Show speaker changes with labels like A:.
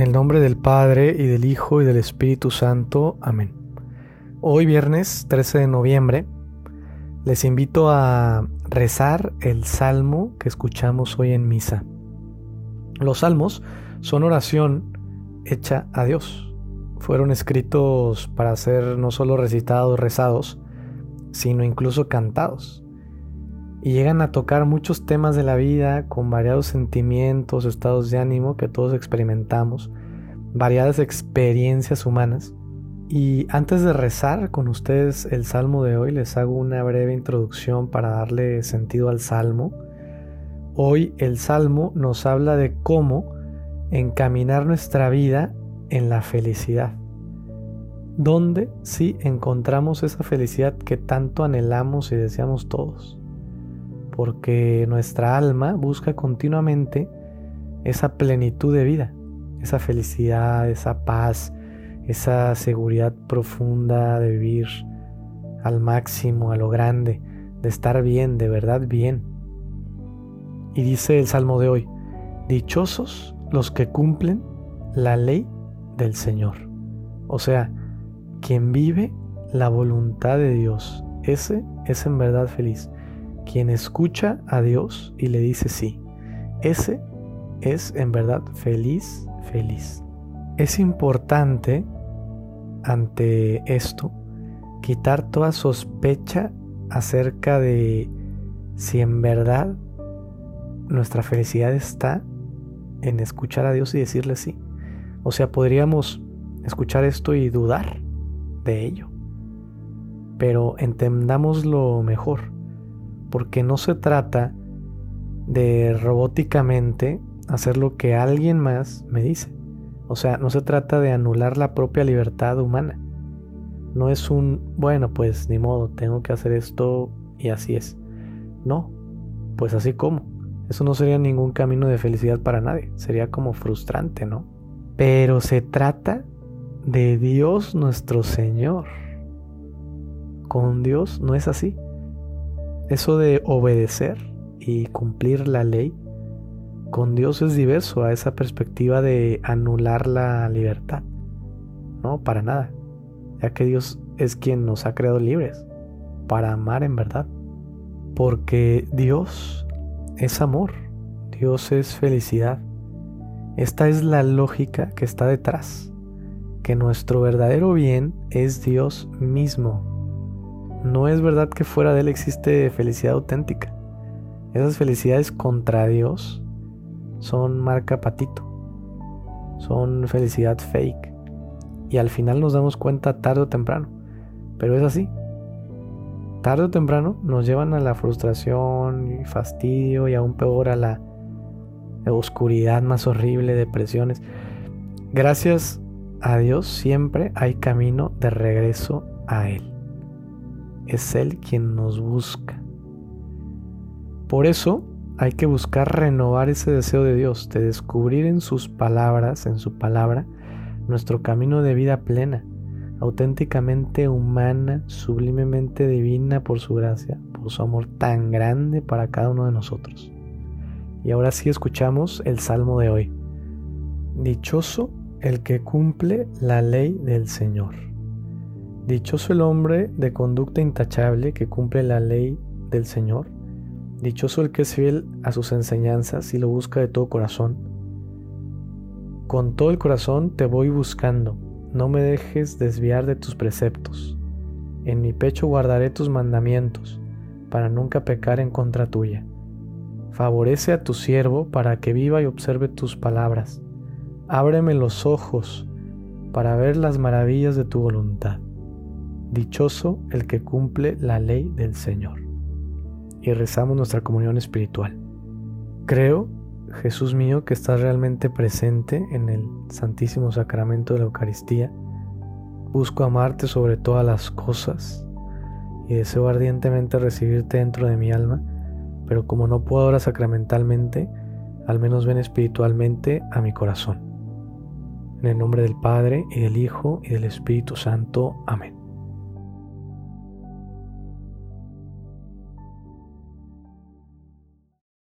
A: En el nombre del Padre y del Hijo y del Espíritu Santo. Amén. Hoy viernes 13 de noviembre les invito a rezar el salmo que escuchamos hoy en misa. Los salmos son oración hecha a Dios. Fueron escritos para ser no solo recitados, rezados, sino incluso cantados. Y llegan a tocar muchos temas de la vida con variados sentimientos, estados de ánimo que todos experimentamos, variadas experiencias humanas. Y antes de rezar con ustedes el salmo de hoy, les hago una breve introducción para darle sentido al salmo. Hoy el salmo nos habla de cómo encaminar nuestra vida en la felicidad. ¿Dónde sí encontramos esa felicidad que tanto anhelamos y deseamos todos? Porque nuestra alma busca continuamente esa plenitud de vida, esa felicidad, esa paz, esa seguridad profunda de vivir al máximo, a lo grande, de estar bien, de verdad bien. Y dice el Salmo de hoy, dichosos los que cumplen la ley del Señor. O sea, quien vive la voluntad de Dios, ese es en verdad feliz. Quien escucha a Dios y le dice sí, ese es en verdad feliz, feliz. Es importante ante esto quitar toda sospecha acerca de si en verdad nuestra felicidad está en escuchar a Dios y decirle sí. O sea, podríamos escuchar esto y dudar de ello. Pero entendámoslo mejor, porque no se trata de robóticamente hacer lo que alguien más me dice. O sea, no se trata de anular la propia libertad humana. No es un, bueno, pues ni modo, tengo que hacer esto y así es. No, pues así como. Eso no sería ningún camino de felicidad para nadie. Sería como frustrante, ¿no? Pero se trata de Dios nuestro Señor. Con Dios no es así. Eso de obedecer y cumplir la ley con Dios es diverso a esa perspectiva de anular la libertad. No, para nada. Ya que Dios es quien nos ha creado libres para amar en verdad. Porque Dios es amor. Dios es felicidad. Esta es la lógica que está detrás. Que nuestro verdadero bien es Dios mismo. No es verdad que fuera de Él existe felicidad auténtica. Esas felicidades contra Dios son marca patito, son felicidad fake. Y al final nos damos cuenta tarde o temprano. Pero es así. Tarde o temprano nos llevan a la frustración y fastidio y aún peor a la oscuridad más horrible, depresiones. Gracias a Dios siempre hay camino de regreso a Él. Es Él quien nos busca. Por eso hay que buscar renovar ese deseo de Dios, de descubrir en sus palabras, en su palabra, nuestro camino de vida plena, auténticamente humana, sublimemente divina por su gracia, por su amor tan grande para cada uno de nosotros. Y ahora sí escuchamos el salmo de hoy. Dichoso el que cumple la ley del Señor. Dichoso el hombre de conducta intachable que cumple la ley del Señor Dichoso el que es fiel a sus enseñanzas y lo busca de todo corazón. Con todo el corazón te voy buscando, no me dejes desviar de tus preceptos. En mi pecho guardaré tus mandamientos, para nunca pecar en contra tuya. Favorece a tu siervo para que viva y observe tus palabras. Ábreme los ojos para ver las maravillas de tu voluntad. Dichoso el que cumple la ley del Señor y rezamos nuestra comunión espiritual. Creo, Jesús mío, que estás realmente presente en el Santísimo Sacramento de la Eucaristía. Busco amarte sobre todas las cosas y deseo ardientemente recibirte dentro de mi alma, pero como no puedo ahora sacramentalmente, al menos ven espiritualmente a mi corazón. En el nombre del Padre y del Hijo y del Espíritu Santo. Amén.